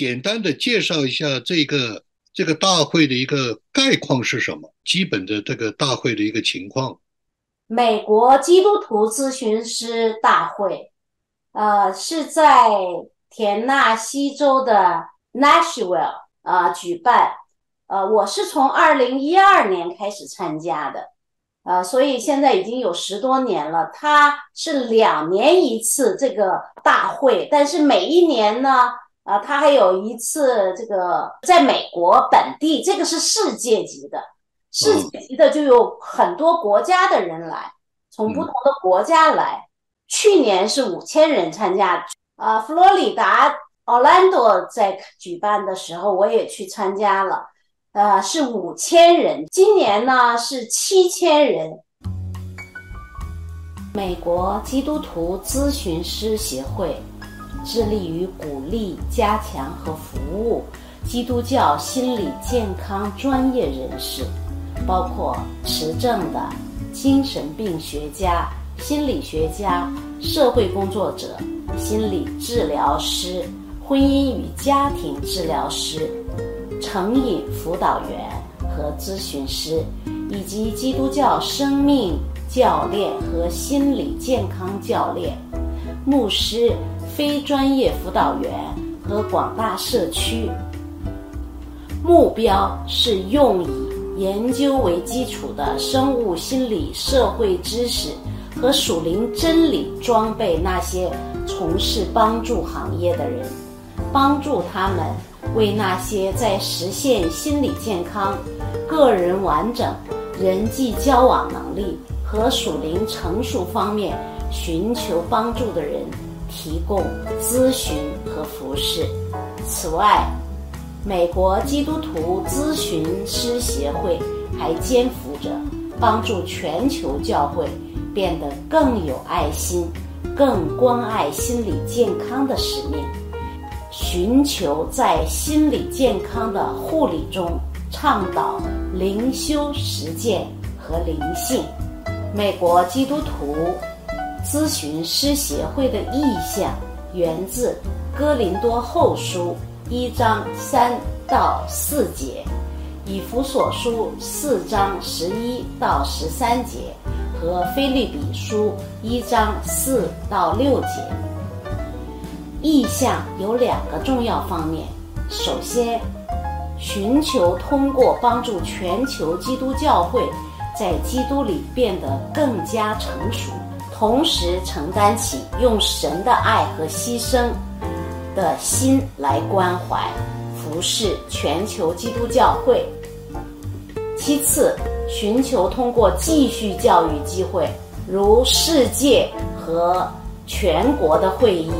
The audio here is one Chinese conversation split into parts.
简单的介绍一下这个这个大会的一个概况是什么？基本的这个大会的一个情况。美国基督徒咨询师大会，呃，是在田纳西州的 Nashville 啊举办。呃，我是从二零一二年开始参加的，呃，所以现在已经有十多年了。它是两年一次这个大会，但是每一年呢，啊，他还有一次这个在美国本地，这个是世界级的。世界级的就有很多国家的人来，从不同的国家来。去年是五千人参加，啊，佛罗里达 Orlando 在举办的时候，我也去参加了，呃，是五千人。今年呢是七千人。美国基督徒咨询师协会致力于鼓励、加强和服务基督教心理健康专业人士。包括持证的精神病学家、心理学家、社会工作者、心理治疗师、婚姻与家庭治疗师、成瘾辅导员和咨询师，以及基督教生命教练和心理健康教练、牧师、非专业辅导员和广大社区。目标是用以。研究为基础的生物心理、社会知识和属灵真理，装备那些从事帮助行业的人，帮助他们为那些在实现心理健康、个人完整、人际交往能力和属灵成熟方面寻求帮助的人提供咨询和服饰。此外，美国基督徒咨询师协会还肩负着帮助全球教会变得更有爱心、更关爱心理健康的使命，寻求在心理健康的护理中倡导灵修实践和灵性。美国基督徒咨询师协会的意向源自《哥林多后书》。一章三到四节，以弗所书四章十一到十三节和菲利比书一章四到六节。意向有两个重要方面：首先，寻求通过帮助全球基督教会在基督里变得更加成熟，同时承担起用神的爱和牺牲。的心来关怀、服侍全球基督教会。其次，寻求通过继续教育机会，如世界和全国的会议，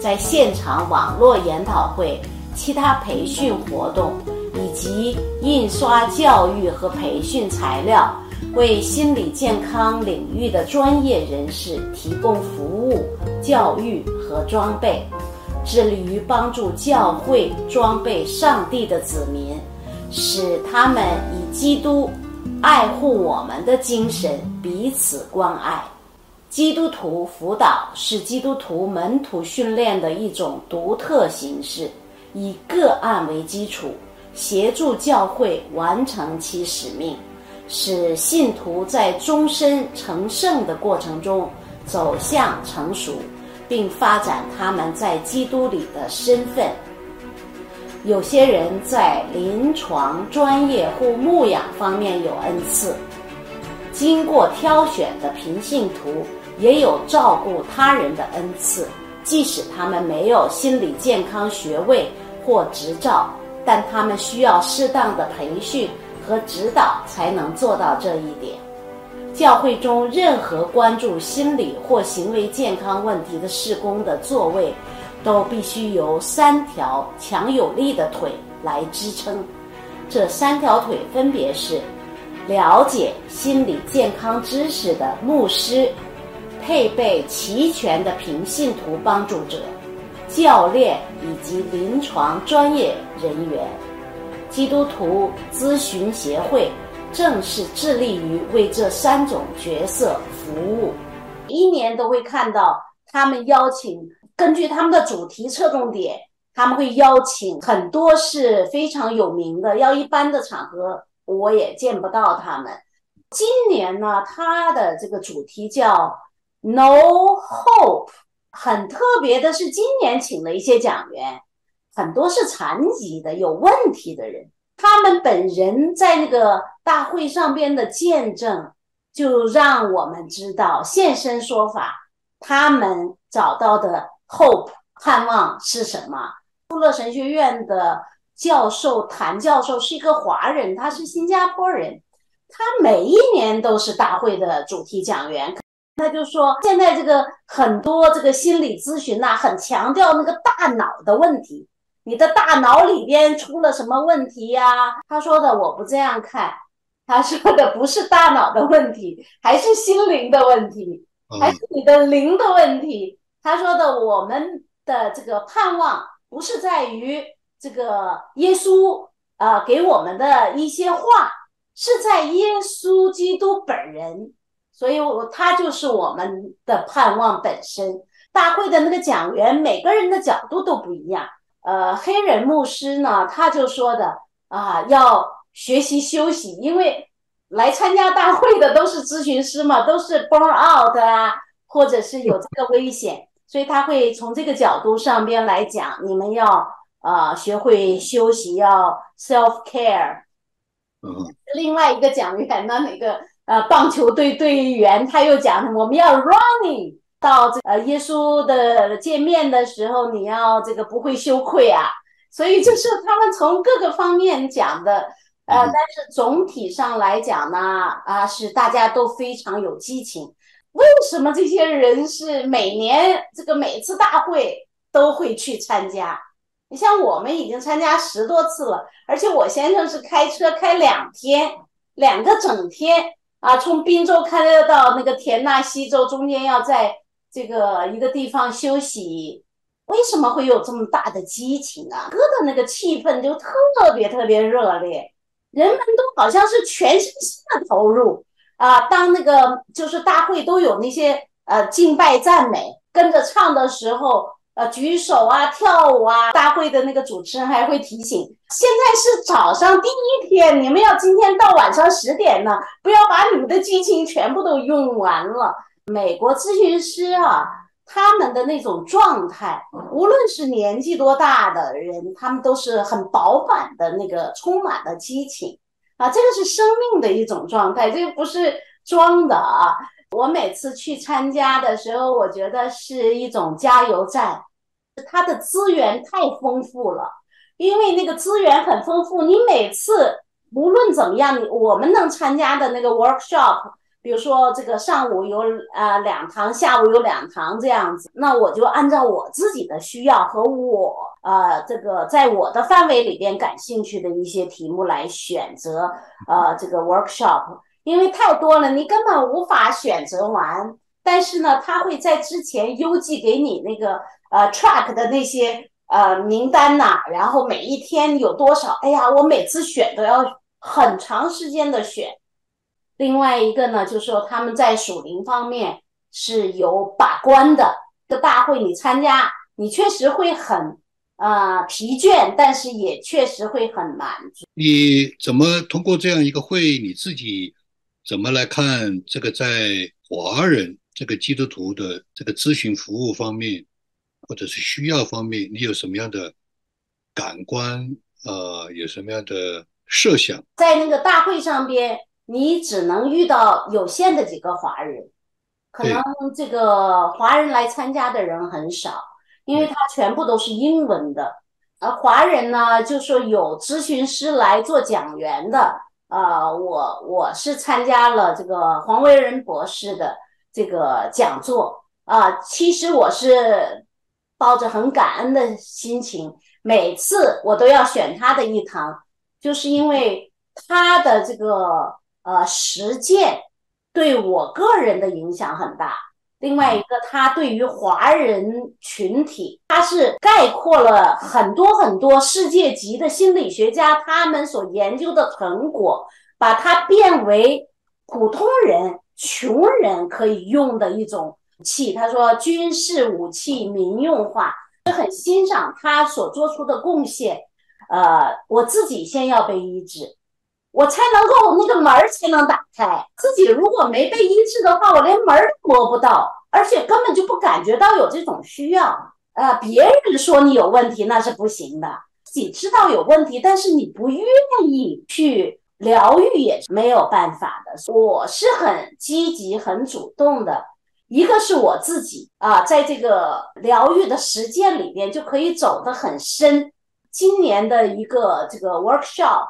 在现场网络研讨会、其他培训活动，以及印刷教育和培训材料，为心理健康领域的专业人士提供服务、教育和装备。致力于帮助教会装备上帝的子民，使他们以基督爱护我们的精神彼此关爱。基督徒辅导是基督徒门徒训练的一种独特形式，以个案为基础，协助教会完成其使命，使信徒在终身成圣的过程中走向成熟。并发展他们在基督里的身份。有些人在临床专业或牧养方面有恩赐，经过挑选的平信徒也有照顾他人的恩赐，即使他们没有心理健康学位或执照，但他们需要适当的培训和指导才能做到这一点。教会中任何关注心理或行为健康问题的事工的座位，都必须由三条强有力的腿来支撑。这三条腿分别是：了解心理健康知识的牧师，配备齐全的平信徒帮助者、教练以及临床专业人员。基督徒咨询协会。正是致力于为这三种角色服务，一年都会看到他们邀请根据他们的主题侧重点他们会邀请很多是非常有名的，要一般的场合我也见不到他们。今年呢，他的这个主题叫 “No Hope”，很特别的是，今年请了一些讲员，很多是残疾的、有问题的人，他们本人在那个大会上边的见证，就让我们知道现身说法，他们找到的 hope 盼望是什么。富勒神学院的教授谭教授是一个华人，他是新加坡人。他每一年都是大会的主题讲员，他就说现在这个很多这个心理咨询呐，很强调那个大脑的问题，你的大脑里边出了什么问题呀？他说的我不这样看，他说的不是大脑的问题，还是心灵的问题，还是你的灵的问题。他说的我们的这个盼望不是在于这个耶稣啊给我们的一些话。是在耶稣基督本人，所以我他就是我们的盼望本身。大会的那个讲员，每个人的角度都不一样。呃，黑人牧师呢，他就说的啊，要学习休息，因为来参加大会的都是咨询师嘛，都是 burn out 啊，或者是有这个危险，所以他会从这个角度上边来讲，你们要啊学会休息，要 self care。嗯另外一个讲员呢，那个呃棒球队队员，他又讲我们要 running 到这呃耶稣的见面的时候，你要这个不会羞愧啊。所以就是他们从各个方面讲的，呃，但是总体上来讲呢，啊是大家都非常有激情。为什么这些人是每年这个每次大会都会去参加？你像我们已经参加十多次了，而且我先生是开车开两天，两个整天啊，从滨州开到那个田纳西州，中间要在这个一个地方休息。为什么会有这么大的激情啊？歌的那个气氛就特别特别热烈，人们都好像是全身心的投入啊。当那个就是大会都有那些呃敬拜赞美，跟着唱的时候。呃，举手啊，跳舞啊，大会的那个主持人还会提醒：现在是早上第一天，你们要今天到晚上十点呢，不要把你们的激情全部都用完了。美国咨询师啊，他们的那种状态，无论是年纪多大的人，他们都是很饱满的那个，充满了激情啊，这个是生命的一种状态，这个不是装的啊。我每次去参加的时候，我觉得是一种加油站。它的资源太丰富了，因为那个资源很丰富，你每次无论怎么样，我们能参加的那个 workshop，比如说这个上午有呃两堂，下午有两堂这样子，那我就按照我自己的需要和我呃这个在我的范围里边感兴趣的一些题目来选择呃这个 workshop，因为太多了，你根本无法选择完。但是呢，他会在之前邮寄给你那个。呃，track 的那些呃名单呐，然后每一天有多少？哎呀，我每次选都要很长时间的选。另外一个呢，就是说他们在属灵方面是有把关的。这大会你参加，你确实会很呃疲倦，但是也确实会很满足。你怎么通过这样一个会，你自己怎么来看这个在华人这个基督徒的这个咨询服务方面？或者是需要方面，你有什么样的感官？呃，有什么样的设想？在那个大会上边，你只能遇到有限的几个华人，可能这个华人来参加的人很少，因为他全部都是英文的。而华人呢，就说有咨询师来做讲员的。呃，我我是参加了这个黄维仁博士的这个讲座啊，其实我是。抱着很感恩的心情，每次我都要选他的一堂，就是因为他的这个呃实践对我个人的影响很大。另外一个，他对于华人群体，他是概括了很多很多世界级的心理学家他们所研究的成果，把它变为普通人、穷人可以用的一种。武器，他说军事武器民用化，很欣赏他所做出的贡献，呃，我自己先要被医治，我才能够那个门儿才能打开。自己如果没被医治的话，我连门儿都摸不到，而且根本就不感觉到有这种需要。呃，别人说你有问题那是不行的，自己知道有问题，但是你不愿意去疗愈也是没有办法的。我是很积极、很主动的。一个是我自己啊，在这个疗愈的实践里边就可以走得很深。今年的一个这个 workshop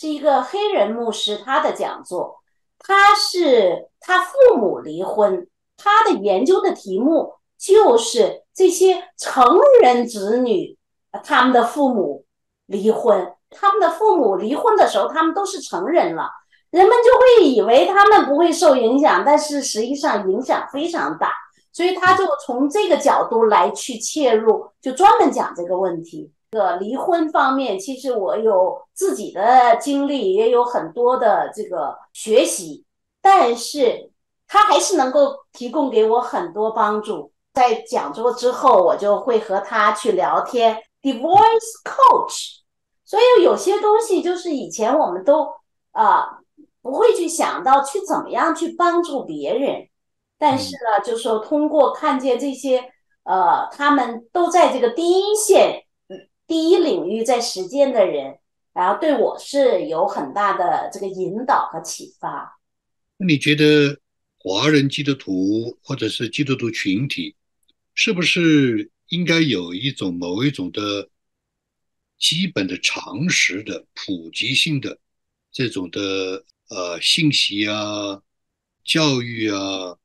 是一个黑人牧师他的讲座，他是他父母离婚，他的研究的题目就是这些成人子女他们的父母离婚，他们的父母离婚的时候，他们都是成人了。人们就会以为他们不会受影响，但是实际上影响非常大，所以他就从这个角度来去切入，就专门讲这个问题。这个离婚方面，其实我有自己的经历，也有很多的这个学习，但是他还是能够提供给我很多帮助。在讲座之后，我就会和他去聊天，divorce coach。所以有些东西就是以前我们都啊。不会去想到去怎么样去帮助别人，但是呢，就说通过看见这些，呃，他们都在这个第一线、第一领域在实践的人，然后对我是有很大的这个引导和启发。那你觉得华人基督徒或者是基督徒群体，是不是应该有一种某一种的基本的常识的普及性的这种的？呃，信息啊，教育啊，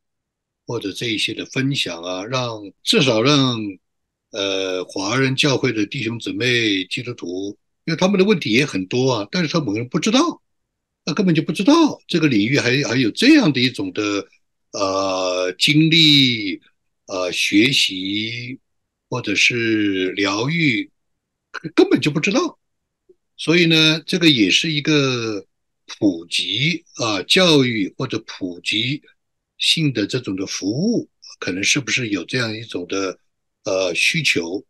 或者这一些的分享啊，让至少让呃华人教会的弟兄姊妹、基督徒，因为他们的问题也很多啊，但是他们不知道，他根本就不知道这个领域还还有这样的一种的呃经历、呃学习或者是疗愈，根本就不知道，所以呢，这个也是一个。普及啊，教育或者普及性的这种的服务，可能是不是有这样一种的呃需求？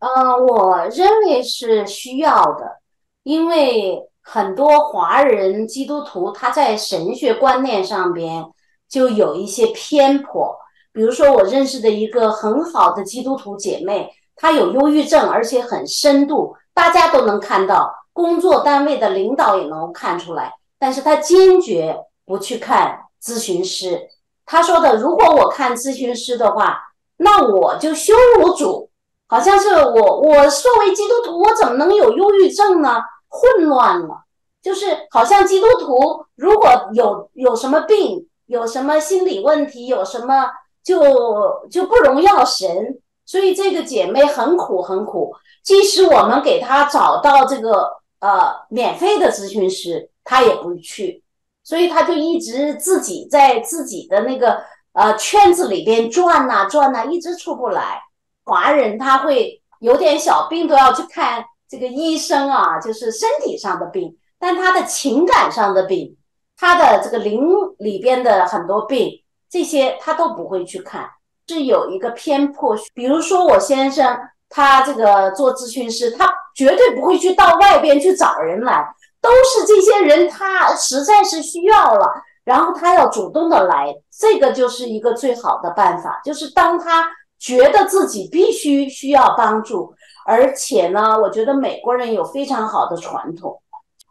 呃，我认为是需要的，因为很多华人基督徒他在神学观念上边就有一些偏颇。比如说，我认识的一个很好的基督徒姐妹，她有忧郁症，而且很深度，大家都能看到。工作单位的领导也能看出来，但是他坚决不去看咨询师。他说的，如果我看咨询师的话，那我就羞辱主，好像是我，我作为基督徒，我怎么能有忧郁症呢？混乱了，就是好像基督徒如果有有什么病，有什么心理问题，有什么就就不荣耀神。所以这个姐妹很苦很苦，即使我们给她找到这个。呃，免费的咨询师她也不去，所以她就一直自己在自己的那个呃圈子里边转呐转呐，一直出不来。华人他会有点小病都要去看这个医生啊，就是身体上的病，但他的情感上的病，他的这个灵里边的很多病，这些他都不会去看，是有一个偏颇。比如说我先生。他这个做咨询师，他绝对不会去到外边去找人来，都是这些人，他实在是需要了，然后他要主动的来，这个就是一个最好的办法。就是当他觉得自己必须需要帮助，而且呢，我觉得美国人有非常好的传统，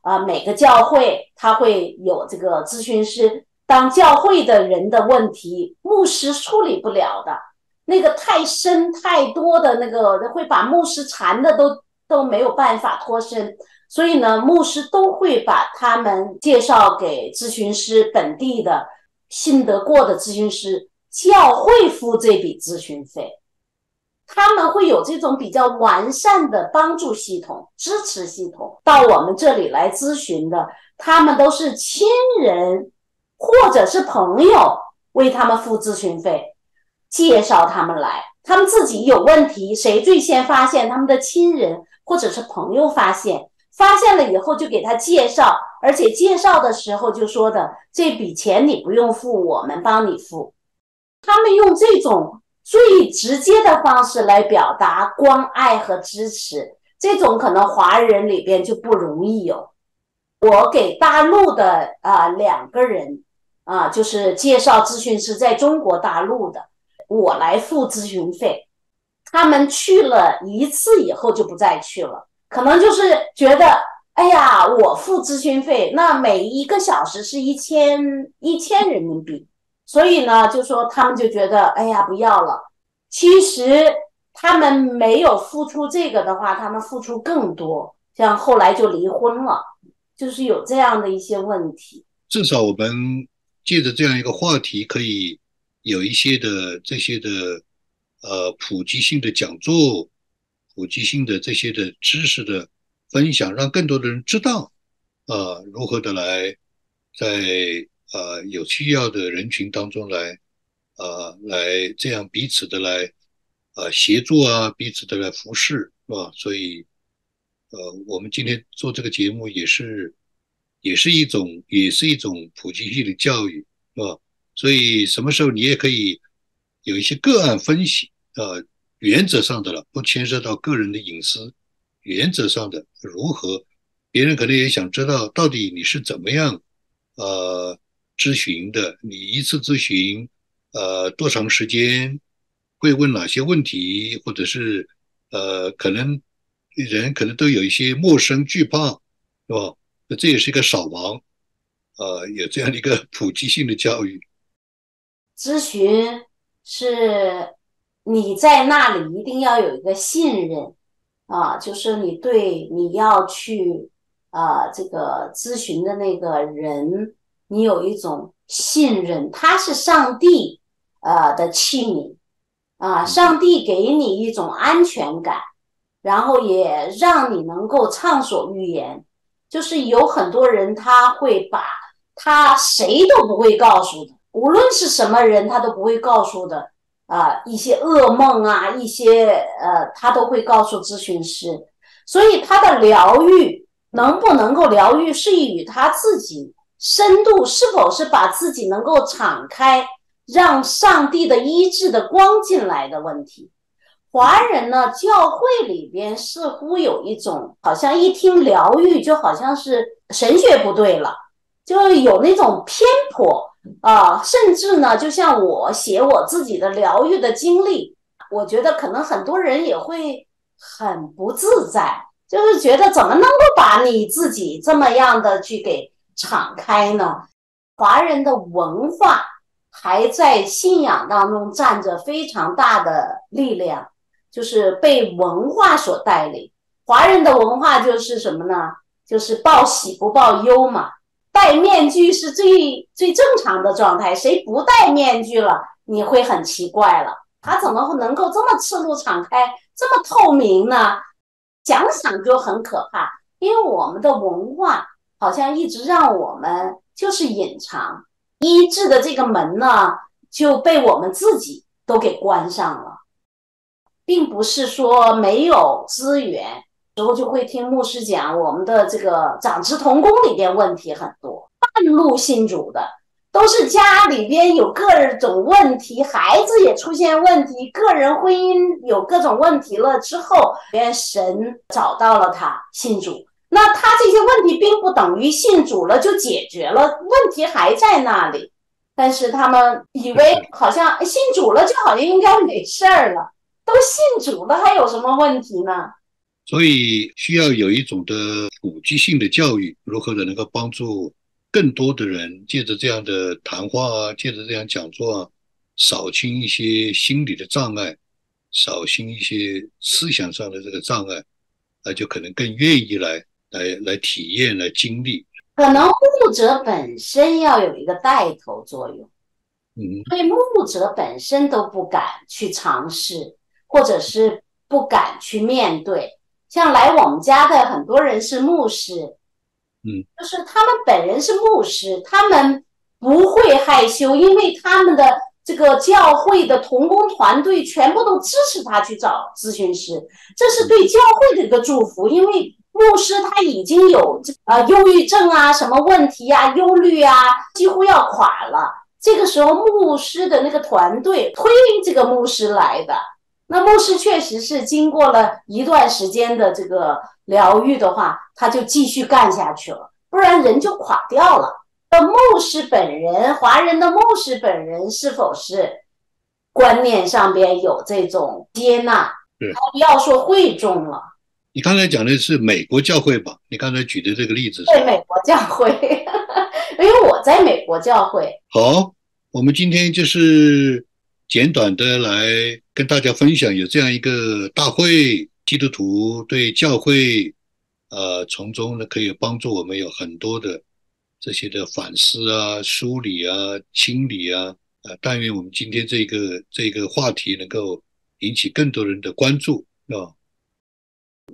啊，每个教会他会有这个咨询师，当教会的人的问题，牧师处理不了的。那个太深太多的那个会把牧师缠的都都没有办法脱身，所以呢，牧师都会把他们介绍给咨询师，本地的信得过的咨询师，教会付这笔咨询费，他们会有这种比较完善的帮助系统、支持系统到我们这里来咨询的，他们都是亲人或者是朋友为他们付咨询费。介绍他们来，他们自己有问题，谁最先发现？他们的亲人或者是朋友发现，发现了以后就给他介绍，而且介绍的时候就说的这笔钱你不用付，我们帮你付。他们用这种最直接的方式来表达关爱和支持，这种可能华人里边就不容易有。我给大陆的啊两个人啊，就是介绍咨询师在中国大陆的，我来付咨询费，他们去了一次以后就不再去了，可能就是觉得，哎呀，我付咨询费，那每一个小时是一千一千人民币。所以呢，就说他们就觉得，哎呀，不要了。其实他们没有付出这个的话，他们付出更多，像后来就离婚了，就是有这样的一些问题。至少我们借着这样一个话题，可以有一些的这些的呃普及性的讲座，普及性的这些的知识的分享，让更多的人知道，呃，如何的来在。呃，有需要的人群当中来，呃，来这样彼此的来，呃，协助啊，彼此的来服侍，是吧？所以，呃，我们今天做这个节目也是，也是一种，也是一种普及性的教育，是吧？所以，什么时候你也可以有一些个案分析，呃，原则上的了，不牵涉到个人的隐私，原则上的如何，别人可能也想知道到底你是怎么样，呃。咨询的，你一次咨询，呃，多长时间？会问哪些问题？或者是，呃，可能人可能都有一些陌生惧怕，是吧？那这也是一个扫盲，呃，有这样的一个普及性的教育。咨询是你在那里一定要有一个信任啊，就是你对你要去啊这个咨询的那个人。你有一种信任，他是上帝呃的器皿啊，上帝给你一种安全感，然后也让你能够畅所欲言。就是有很多人他会把他谁都不会告诉的，无论是什么人他都不会告诉的啊，一些噩梦啊，一些呃他都会告诉咨询师。所以他的疗愈能不能够疗愈，是与他自己。深度是否是把自己能够敞开，让上帝的医治的光进来的问题？华人呢，教会里边似乎有一种，好像一听疗愈，就好像是神学不对了，就有那种偏颇啊。甚至呢，就像我写我自己的疗愈的经历，我觉得可能很多人也会很不自在，就是觉得怎么能够把你自己这么样的去给。敞开呢？华人的文化还在信仰当中占着非常大的力量，就是被文化所带领。华人的文化就是什么呢？就是报喜不报忧嘛。戴面具是最最正常的状态，谁不戴面具了，你会很奇怪了。他怎么能够这么赤露敞开，这么透明呢？想想就很可怕，因为我们的文化。好像一直让我们就是隐藏医治的这个门呢，就被我们自己都给关上了，并不是说没有资源，时候就会听牧师讲我们的这个长子童工里边问题很多，半路信主的都是家里边有各种问题，孩子也出现问题，个人婚姻有各种问题了之后，连神找到了他信主。那他这些问题并不等于信主了就解决了，问题还在那里。但是他们以为好像信主了就好像应该没事儿了，都信主了还有什么问题呢？所以需要有一种的普及性的教育，如何的能够帮助更多的人，借着这样的谈话啊，借着这样讲座啊，扫清一些心理的障碍，扫清一些思想上的这个障碍，那就可能更愿意来。来来体验来经历，可能牧者本身要有一个带头作用，嗯，对牧者本身都不敢去尝试，或者是不敢去面对。像来我们家的很多人是牧师，嗯，就是他们本人是牧师，他们不会害羞，因为他们的这个教会的童工团队全部都支持他去找咨询师，这是对教会的一个祝福，因为。牧师他已经有这呃忧郁症啊，什么问题啊，忧虑啊，几乎要垮了。这个时候牧师的那个团队推这个牧师来的。那牧师确实是经过了一段时间的这个疗愈的话，他就继续干下去了，不然人就垮掉了。那牧师本人，华人的牧师本人是否是观念上边有这种接纳？不要说会众了。你刚才讲的是美国教会吧？你刚才举的这个例子对美国教会，因为我在美国教会。好，我们今天就是简短的来跟大家分享，有这样一个大会，基督徒对教会，呃，从中呢可以帮助我们有很多的这些的反思啊、梳理啊、清理啊。呃，但愿我们今天这个这个话题能够引起更多人的关注，啊？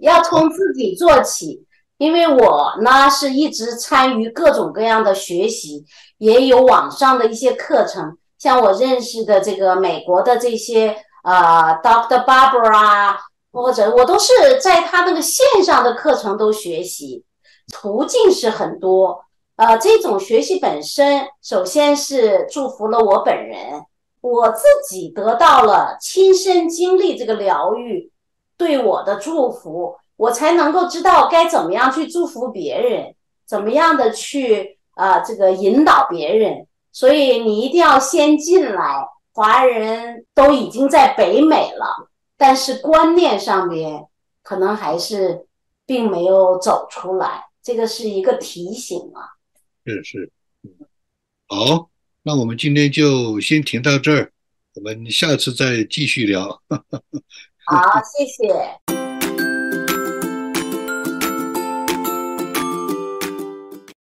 要从自己做起，因为我呢是一直参与各种各样的学习，也有网上的一些课程，像我认识的这个美国的这些呃 Doctor Barbara，或者我都是在他那个线上的课程都学习，途径是很多。呃，这种学习本身，首先是祝福了我本人，我自己得到了亲身经历这个疗愈。对我的祝福，我才能够知道该怎么样去祝福别人，怎么样的去啊这个引导别人。所以你一定要先进来。华人都已经在北美了，但是观念上面可能还是并没有走出来，这个是一个提醒啊。是是，嗯好，那我们今天就先停到这儿，我们下次再继续聊。好，谢谢。